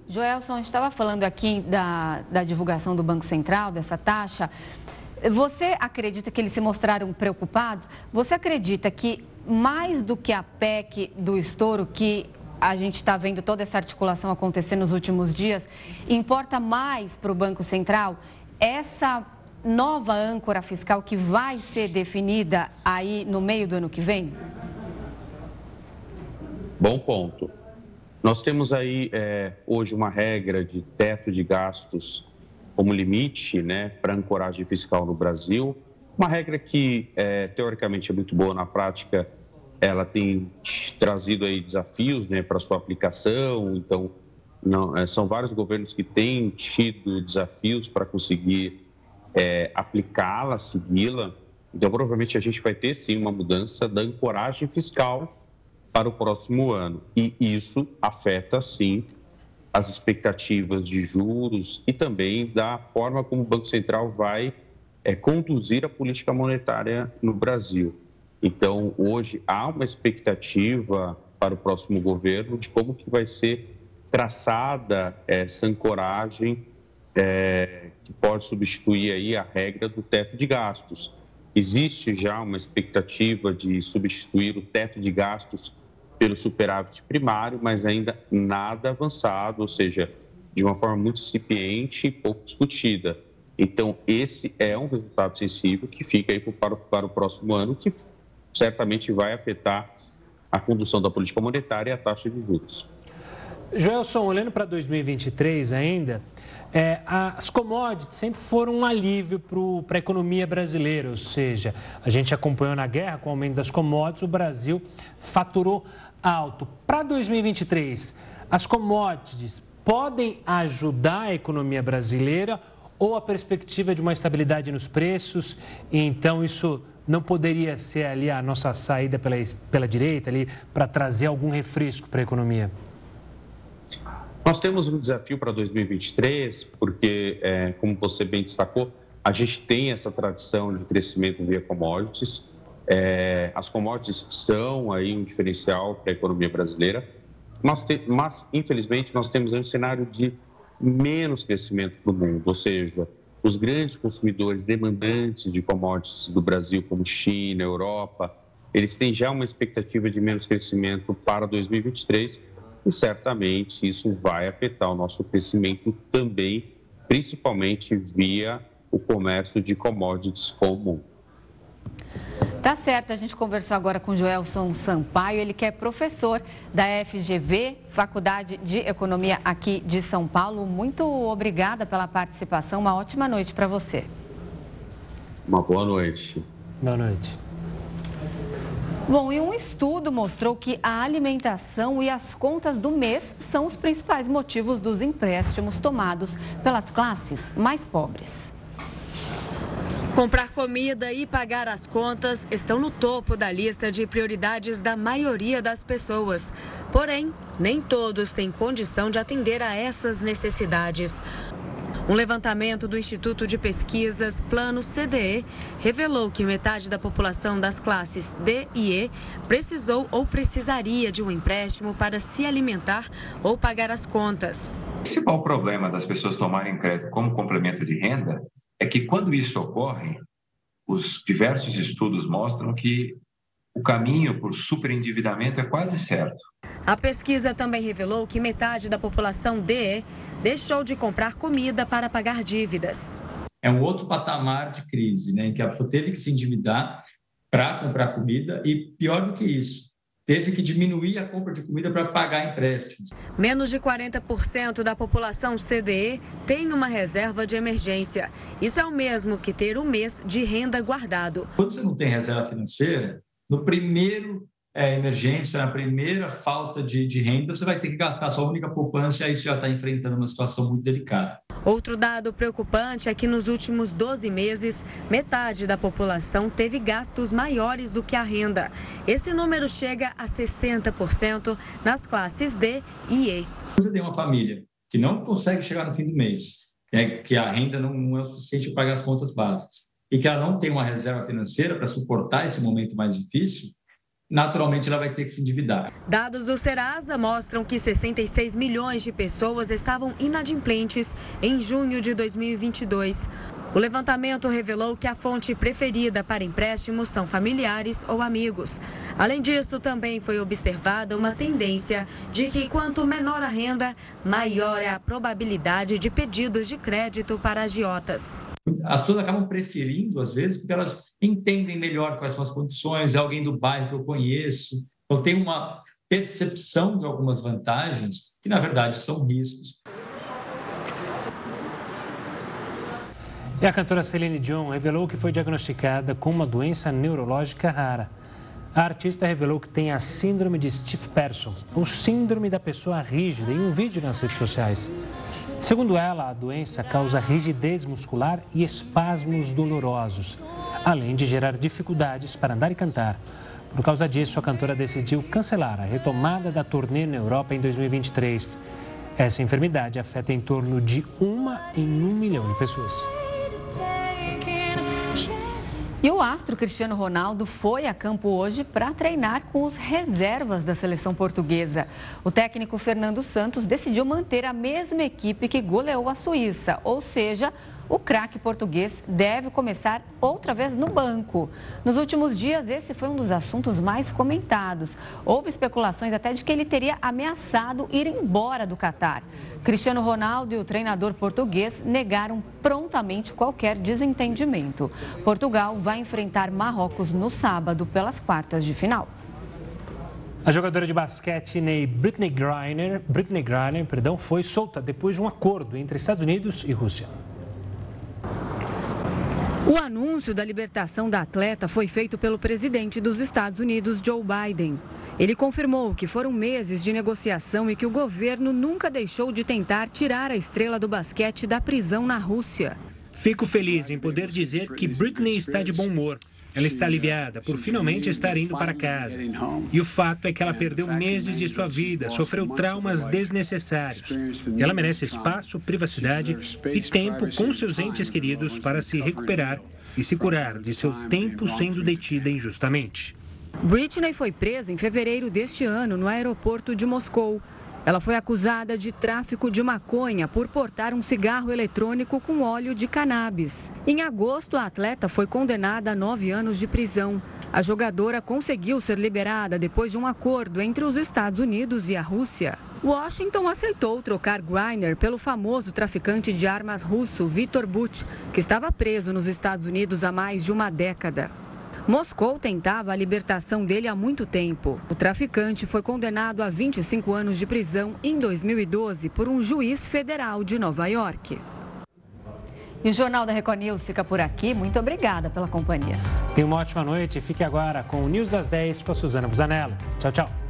Joelson, estava falando aqui da, da divulgação do Banco Central, dessa taxa. Você acredita que eles se mostraram preocupados? Você acredita que mais do que a PEC do estouro, que a gente está vendo toda essa articulação acontecer nos últimos dias, importa mais para o Banco Central essa nova âncora fiscal que vai ser definida aí no meio do ano que vem? Bom ponto. Nós temos aí é, hoje uma regra de teto de gastos como limite né, para ancoragem fiscal no Brasil. Uma regra que, é, teoricamente, é muito boa, na prática, ela tem trazido aí desafios né, para sua aplicação. Então, não, é, são vários governos que têm tido desafios para conseguir é, aplicá-la, segui-la. Então, provavelmente, a gente vai ter, sim, uma mudança da ancoragem fiscal para o próximo ano. E isso afeta, sim, as expectativas de juros e também da forma como o Banco Central vai é, conduzir a política monetária no Brasil. Então, hoje há uma expectativa para o próximo governo de como que vai ser traçada essa ancoragem é, que pode substituir aí a regra do teto de gastos. Existe já uma expectativa de substituir o teto de gastos pelo superávit primário, mas ainda nada avançado, ou seja, de uma forma muito incipiente e pouco discutida. Então, esse é um resultado sensível que fica aí para, para o próximo ano, que certamente vai afetar a condução da política monetária e a taxa de juros. Joelson, olhando para 2023 ainda, é, as commodities sempre foram um alívio para a economia brasileira, ou seja, a gente acompanhou na guerra com o aumento das commodities, o Brasil faturou alto. Para 2023, as commodities podem ajudar a economia brasileira ou a perspectiva de uma estabilidade nos preços? Então isso não poderia ser ali a nossa saída pela, pela direita ali para trazer algum refresco para a economia? Nós temos um desafio para 2023, porque, é, como você bem destacou, a gente tem essa tradição de crescimento via commodities. É, as commodities são aí um diferencial para a economia brasileira, mas, te, mas infelizmente nós temos um cenário de menos crescimento do mundo, ou seja, os grandes consumidores demandantes de commodities do Brasil, como China, Europa, eles têm já uma expectativa de menos crescimento para 2023 e certamente isso vai afetar o nosso crescimento também, principalmente via o comércio de commodities comum. Tá certo, a gente conversou agora com Joelson Sampaio, ele que é professor da FGV, Faculdade de Economia aqui de São Paulo. Muito obrigada pela participação, uma ótima noite para você. Uma boa noite. Boa noite. Bom, e um estudo mostrou que a alimentação e as contas do mês são os principais motivos dos empréstimos tomados pelas classes mais pobres. Comprar comida e pagar as contas estão no topo da lista de prioridades da maioria das pessoas. Porém, nem todos têm condição de atender a essas necessidades. Um levantamento do Instituto de Pesquisas Plano CDE revelou que metade da população das classes D e E precisou ou precisaria de um empréstimo para se alimentar ou pagar as contas. O principal problema das pessoas tomarem crédito como complemento de renda é que quando isso ocorre, os diversos estudos mostram que o caminho por superendividamento é quase certo. A pesquisa também revelou que metade da população DE deixou de comprar comida para pagar dívidas. É um outro patamar de crise, né, em que a pessoa teve que se endividar para comprar comida e, pior do que isso, teve que diminuir a compra de comida para pagar empréstimos. Menos de 40% da população CDE tem uma reserva de emergência. Isso é o mesmo que ter um mês de renda guardado. Quando você não tem reserva financeira, no primeiro é, emergência, na primeira falta de, de, renda, você vai ter que gastar sua única poupança e aí você já está enfrentando uma situação muito delicada. Outro dado preocupante é que nos últimos 12 meses, metade da população teve gastos maiores do que a renda. Esse número chega a 60% nas classes D e E. Você tem uma família que não consegue chegar no fim do mês, né, que a renda não, não é o suficiente para pagar as contas básicas, e que ela não tem uma reserva financeira para suportar esse momento mais difícil, naturalmente ela vai ter que se endividar. Dados do Serasa mostram que 66 milhões de pessoas estavam inadimplentes em junho de 2022. O levantamento revelou que a fonte preferida para empréstimos são familiares ou amigos. Além disso, também foi observada uma tendência de que quanto menor a renda, maior é a probabilidade de pedidos de crédito para agiotas. As pessoas acabam preferindo, às vezes, porque elas entendem melhor quais são as condições, é alguém do bairro que eu conheço. Então, tem uma percepção de algumas vantagens que, na verdade, são riscos. E a cantora Celine Dion revelou que foi diagnosticada com uma doença neurológica rara. A artista revelou que tem a síndrome de Steve Person, ou síndrome da pessoa rígida, em um vídeo nas redes sociais. Segundo ela, a doença causa rigidez muscular e espasmos dolorosos, além de gerar dificuldades para andar e cantar. Por causa disso, a cantora decidiu cancelar a retomada da turnê na Europa em 2023. Essa enfermidade afeta em torno de uma em um milhão de pessoas. E o astro Cristiano Ronaldo foi a campo hoje para treinar com os reservas da seleção portuguesa. O técnico Fernando Santos decidiu manter a mesma equipe que goleou a Suíça, ou seja, o craque português deve começar outra vez no banco. Nos últimos dias, esse foi um dos assuntos mais comentados. Houve especulações até de que ele teria ameaçado ir embora do Catar. Cristiano Ronaldo e o treinador português negaram prontamente qualquer desentendimento. Portugal vai enfrentar Marrocos no sábado pelas quartas de final. A jogadora de basquete Britney Griner, Britney Griner perdão, foi solta depois de um acordo entre Estados Unidos e Rússia. O anúncio da libertação da atleta foi feito pelo presidente dos Estados Unidos, Joe Biden. Ele confirmou que foram meses de negociação e que o governo nunca deixou de tentar tirar a estrela do basquete da prisão na Rússia. Fico feliz em poder dizer que Britney está de bom humor. Ela está aliviada por finalmente estar indo para casa. E o fato é que ela perdeu meses de sua vida, sofreu traumas desnecessários. Ela merece espaço, privacidade e tempo com seus entes queridos para se recuperar e se curar de seu tempo sendo detida injustamente. Britney foi presa em fevereiro deste ano no aeroporto de Moscou. Ela foi acusada de tráfico de maconha por portar um cigarro eletrônico com óleo de cannabis. Em agosto, a atleta foi condenada a nove anos de prisão. A jogadora conseguiu ser liberada depois de um acordo entre os Estados Unidos e a Rússia. Washington aceitou trocar Griner pelo famoso traficante de armas russo Viktor Buch, que estava preso nos Estados Unidos há mais de uma década. Moscou tentava a libertação dele há muito tempo. O traficante foi condenado a 25 anos de prisão em 2012 por um juiz federal de Nova York. E o Jornal da Record News fica por aqui. Muito obrigada pela companhia. Tenha uma ótima noite. Fique agora com o News das 10 com a Suzana Busanello. Tchau, tchau.